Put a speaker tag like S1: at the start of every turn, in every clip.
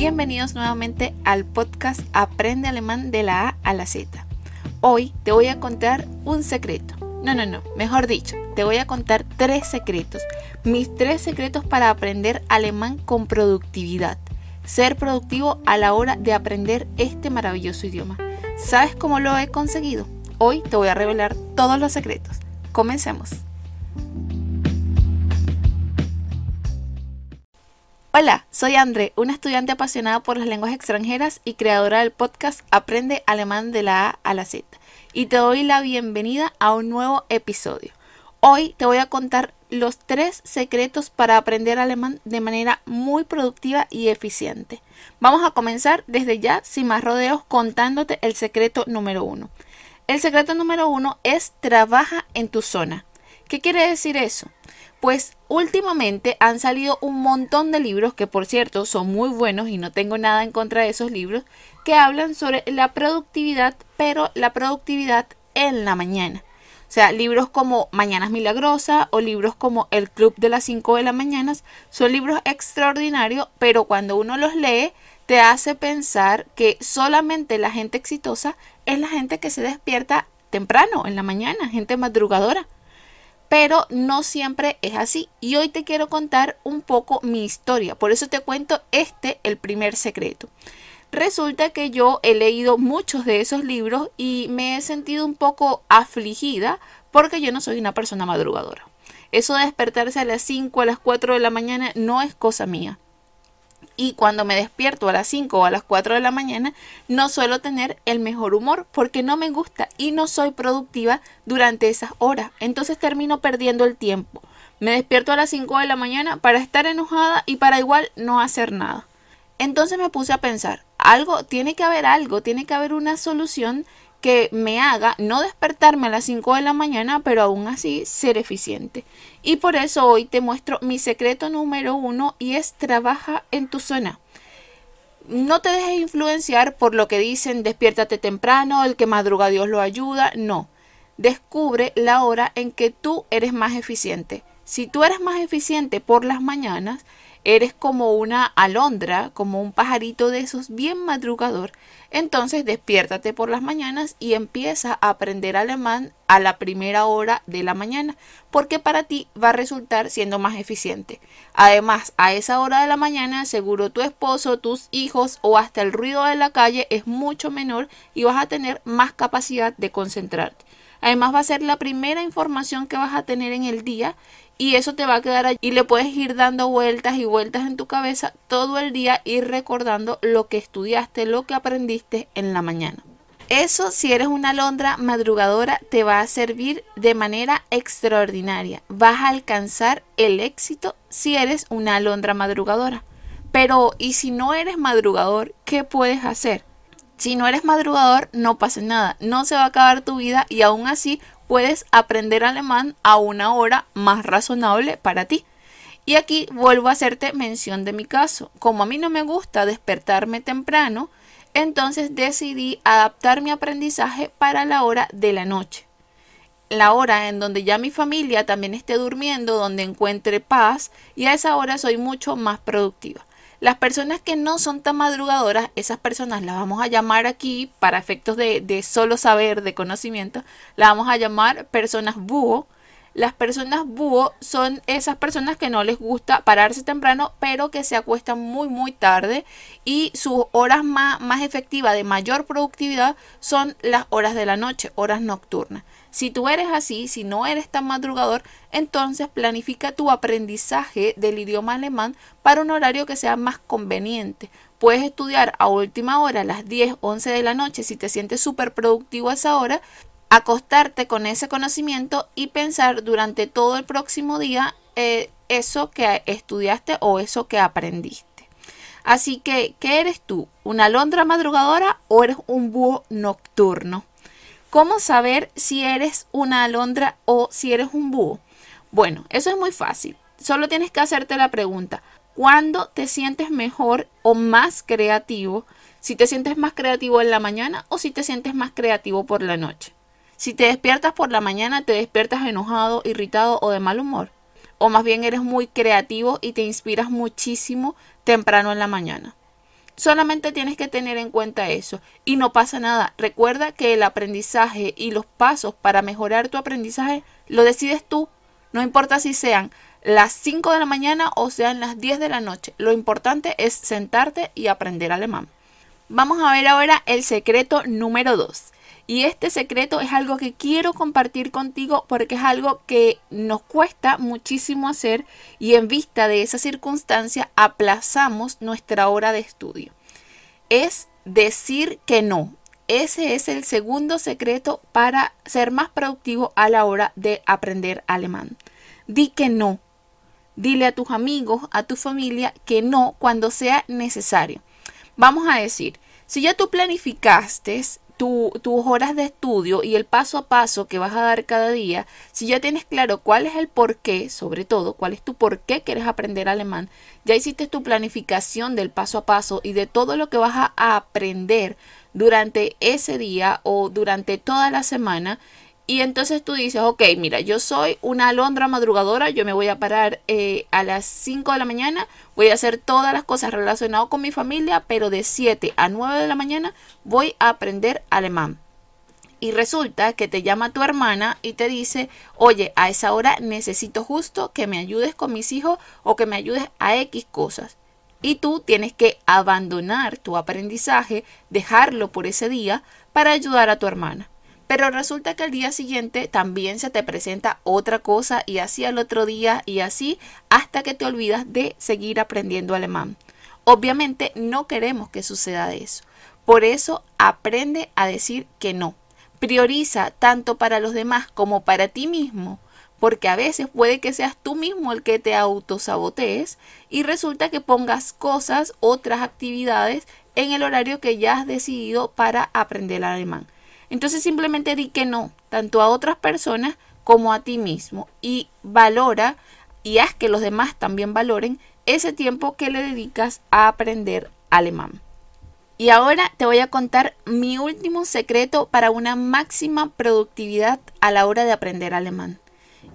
S1: bienvenidos nuevamente al podcast Aprende Alemán de la A a la Z. Hoy te voy a contar un secreto. No, no, no, mejor dicho, te voy a contar tres secretos. Mis tres secretos para aprender alemán con productividad. Ser productivo a la hora de aprender este maravilloso idioma. ¿Sabes cómo lo he conseguido? Hoy te voy a revelar todos los secretos. Comencemos. Hola, soy André, una estudiante apasionada por las lenguas extranjeras y creadora del podcast Aprende Alemán de la A a la Z. Y te doy la bienvenida a un nuevo episodio. Hoy te voy a contar los tres secretos para aprender alemán de manera muy productiva y eficiente. Vamos a comenzar desde ya, sin más rodeos, contándote el secreto número uno. El secreto número uno es trabaja en tu zona. ¿Qué quiere decir eso? Pues últimamente han salido un montón de libros que por cierto son muy buenos y no tengo nada en contra de esos libros que hablan sobre la productividad, pero la productividad en la mañana. O sea, libros como Mañanas Milagrosa o libros como El Club de las 5 de la mañana son libros extraordinarios, pero cuando uno los lee te hace pensar que solamente la gente exitosa es la gente que se despierta temprano en la mañana, gente madrugadora pero no siempre es así. Y hoy te quiero contar un poco mi historia, por eso te cuento este, el primer secreto. Resulta que yo he leído muchos de esos libros y me he sentido un poco afligida porque yo no soy una persona madrugadora. Eso de despertarse a las 5, a las 4 de la mañana no es cosa mía y cuando me despierto a las 5 o a las 4 de la mañana no suelo tener el mejor humor porque no me gusta y no soy productiva durante esas horas. Entonces termino perdiendo el tiempo. Me despierto a las 5 de la mañana para estar enojada y para igual no hacer nada. Entonces me puse a pensar, algo, tiene que haber algo, tiene que haber una solución que me haga no despertarme a las 5 de la mañana, pero aún así ser eficiente. Y por eso hoy te muestro mi secreto número uno y es trabaja en tu zona. No te dejes influenciar por lo que dicen despiértate temprano, el que madruga Dios lo ayuda. No. Descubre la hora en que tú eres más eficiente. Si tú eres más eficiente por las mañanas, eres como una alondra, como un pajarito de esos bien madrugador, entonces despiértate por las mañanas y empieza a aprender alemán a la primera hora de la mañana, porque para ti va a resultar siendo más eficiente. Además, a esa hora de la mañana, seguro tu esposo, tus hijos o hasta el ruido de la calle es mucho menor y vas a tener más capacidad de concentrarte. Además va a ser la primera información que vas a tener en el día y eso te va a quedar allí y le puedes ir dando vueltas y vueltas en tu cabeza todo el día ir recordando lo que estudiaste, lo que aprendiste en la mañana. Eso si eres una alondra madrugadora te va a servir de manera extraordinaria. Vas a alcanzar el éxito si eres una alondra madrugadora. Pero ¿y si no eres madrugador, qué puedes hacer? Si no eres madrugador, no pasa nada, no se va a acabar tu vida y aún así puedes aprender alemán a una hora más razonable para ti. Y aquí vuelvo a hacerte mención de mi caso. Como a mí no me gusta despertarme temprano, entonces decidí adaptar mi aprendizaje para la hora de la noche. La hora en donde ya mi familia también esté durmiendo, donde encuentre paz y a esa hora soy mucho más productiva. Las personas que no son tan madrugadoras, esas personas las vamos a llamar aquí para efectos de, solo saber, de conocimiento, las vamos a llamar personas búho. Las personas búho son esas personas que no les gusta pararse temprano, pero que se acuestan muy, muy tarde y sus horas más, más efectivas de mayor productividad son las horas de la noche, horas nocturnas. Si tú eres así, si no eres tan madrugador, entonces planifica tu aprendizaje del idioma alemán para un horario que sea más conveniente. Puedes estudiar a última hora, a las 10, 11 de la noche, si te sientes súper productivo a esa hora, acostarte con ese conocimiento y pensar durante todo el próximo día eh, eso que estudiaste o eso que aprendiste. Así que, ¿qué eres tú? ¿Una alondra madrugadora o eres un búho nocturno? ¿Cómo saber si eres una alondra o si eres un búho? Bueno, eso es muy fácil. Solo tienes que hacerte la pregunta, ¿cuándo te sientes mejor o más creativo? Si te sientes más creativo en la mañana o si te sientes más creativo por la noche. Si te despiertas por la mañana, te despiertas enojado, irritado o de mal humor. O más bien eres muy creativo y te inspiras muchísimo temprano en la mañana. Solamente tienes que tener en cuenta eso y no pasa nada. Recuerda que el aprendizaje y los pasos para mejorar tu aprendizaje lo decides tú. No importa si sean las 5 de la mañana o sean las 10 de la noche. Lo importante es sentarte y aprender alemán. Vamos a ver ahora el secreto número 2. Y este secreto es algo que quiero compartir contigo porque es algo que nos cuesta muchísimo hacer y en vista de esa circunstancia aplazamos nuestra hora de estudio. Es decir que no. Ese es el segundo secreto para ser más productivo a la hora de aprender alemán. Di que no. Dile a tus amigos, a tu familia que no cuando sea necesario. Vamos a decir, si ya tú planificaste tus horas de estudio y el paso a paso que vas a dar cada día, si ya tienes claro cuál es el por qué, sobre todo, cuál es tu por qué quieres aprender alemán, ya hiciste tu planificación del paso a paso y de todo lo que vas a aprender durante ese día o durante toda la semana, y entonces tú dices, ok, mira, yo soy una alondra madrugadora, yo me voy a parar eh, a las 5 de la mañana, voy a hacer todas las cosas relacionadas con mi familia, pero de 7 a 9 de la mañana voy a aprender alemán. Y resulta que te llama tu hermana y te dice, oye, a esa hora necesito justo que me ayudes con mis hijos o que me ayudes a X cosas. Y tú tienes que abandonar tu aprendizaje, dejarlo por ese día para ayudar a tu hermana. Pero resulta que al día siguiente también se te presenta otra cosa y así al otro día y así hasta que te olvidas de seguir aprendiendo alemán. Obviamente no queremos que suceda eso. Por eso aprende a decir que no. Prioriza tanto para los demás como para ti mismo, porque a veces puede que seas tú mismo el que te autosabotees y resulta que pongas cosas, otras actividades en el horario que ya has decidido para aprender alemán. Entonces simplemente di que no, tanto a otras personas como a ti mismo y valora y haz que los demás también valoren ese tiempo que le dedicas a aprender alemán. Y ahora te voy a contar mi último secreto para una máxima productividad a la hora de aprender alemán.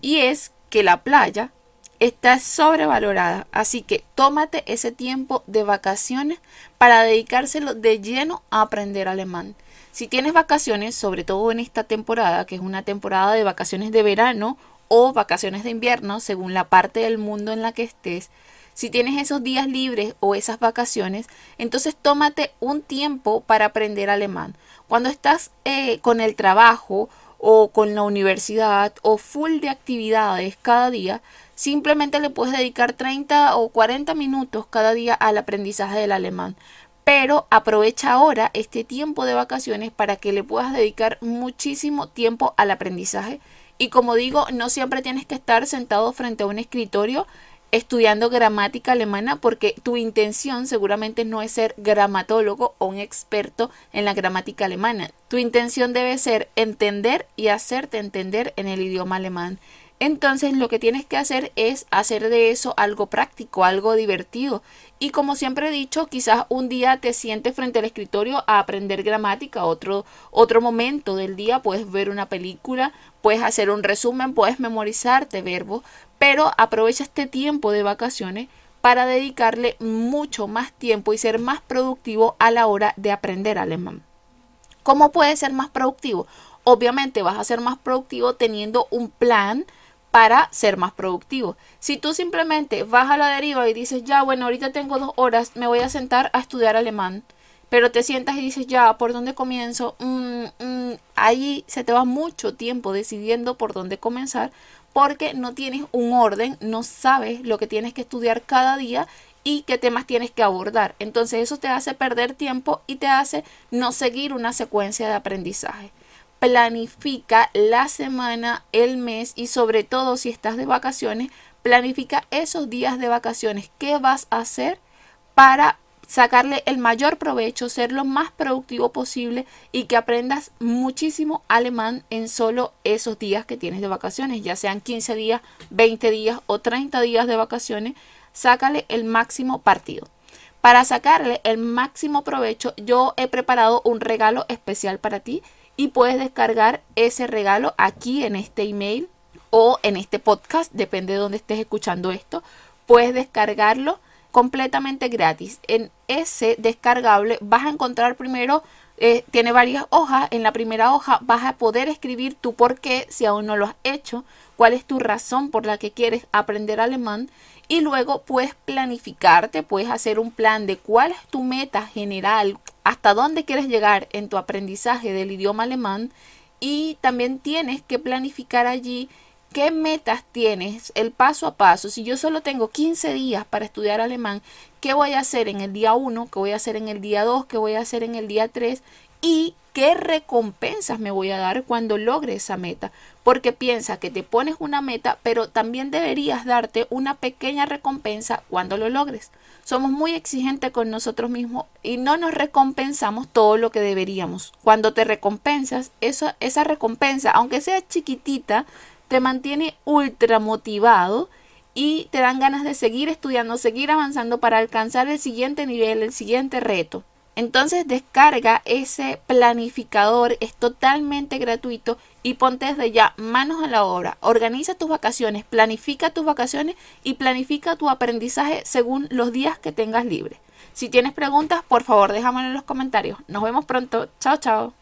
S1: Y es que la playa está sobrevalorada, así que tómate ese tiempo de vacaciones para dedicárselo de lleno a aprender alemán. Si tienes vacaciones, sobre todo en esta temporada, que es una temporada de vacaciones de verano o vacaciones de invierno, según la parte del mundo en la que estés, si tienes esos días libres o esas vacaciones, entonces tómate un tiempo para aprender alemán. Cuando estás eh, con el trabajo o con la universidad o full de actividades cada día, simplemente le puedes dedicar 30 o 40 minutos cada día al aprendizaje del alemán pero aprovecha ahora este tiempo de vacaciones para que le puedas dedicar muchísimo tiempo al aprendizaje. Y como digo, no siempre tienes que estar sentado frente a un escritorio estudiando gramática alemana porque tu intención seguramente no es ser gramatólogo o un experto en la gramática alemana. Tu intención debe ser entender y hacerte entender en el idioma alemán. Entonces lo que tienes que hacer es hacer de eso algo práctico, algo divertido. Y como siempre he dicho, quizás un día te sientes frente al escritorio a aprender gramática, otro, otro momento del día puedes ver una película, puedes hacer un resumen, puedes memorizarte verbos, pero aprovecha este tiempo de vacaciones para dedicarle mucho más tiempo y ser más productivo a la hora de aprender alemán. ¿Cómo puedes ser más productivo? Obviamente vas a ser más productivo teniendo un plan, para ser más productivo. Si tú simplemente vas a la deriva y dices, ya, bueno, ahorita tengo dos horas, me voy a sentar a estudiar alemán, pero te sientas y dices, ya, ¿por dónde comienzo? Mm, mm, ahí se te va mucho tiempo decidiendo por dónde comenzar porque no tienes un orden, no sabes lo que tienes que estudiar cada día y qué temas tienes que abordar. Entonces eso te hace perder tiempo y te hace no seguir una secuencia de aprendizaje planifica la semana, el mes y sobre todo si estás de vacaciones, planifica esos días de vacaciones. ¿Qué vas a hacer para sacarle el mayor provecho, ser lo más productivo posible y que aprendas muchísimo alemán en solo esos días que tienes de vacaciones, ya sean 15 días, 20 días o 30 días de vacaciones, sácale el máximo partido. Para sacarle el máximo provecho, yo he preparado un regalo especial para ti y puedes descargar ese regalo aquí en este email o en este podcast, depende de dónde estés escuchando esto. Puedes descargarlo completamente gratis. En ese descargable vas a encontrar primero eh, tiene varias hojas. En la primera hoja vas a poder escribir tu por qué si aún no lo has hecho, cuál es tu razón por la que quieres aprender alemán y luego puedes planificarte, puedes hacer un plan de cuál es tu meta general, hasta dónde quieres llegar en tu aprendizaje del idioma alemán y también tienes que planificar allí qué metas tienes, el paso a paso. Si yo solo tengo 15 días para estudiar alemán, ¿qué voy a hacer en el día 1? ¿Qué voy a hacer en el día 2? ¿Qué voy a hacer en el día 3? Y qué recompensas me voy a dar cuando logre esa meta. Porque piensa que te pones una meta, pero también deberías darte una pequeña recompensa cuando lo logres. Somos muy exigentes con nosotros mismos y no nos recompensamos todo lo que deberíamos. Cuando te recompensas, esa recompensa, aunque sea chiquitita, te mantiene ultra motivado y te dan ganas de seguir estudiando, seguir avanzando para alcanzar el siguiente nivel, el siguiente reto. Entonces descarga ese planificador, es totalmente gratuito y ponte desde ya manos a la obra. Organiza tus vacaciones, planifica tus vacaciones y planifica tu aprendizaje según los días que tengas libre. Si tienes preguntas, por favor déjamelo en los comentarios. Nos vemos pronto. Chao, chao.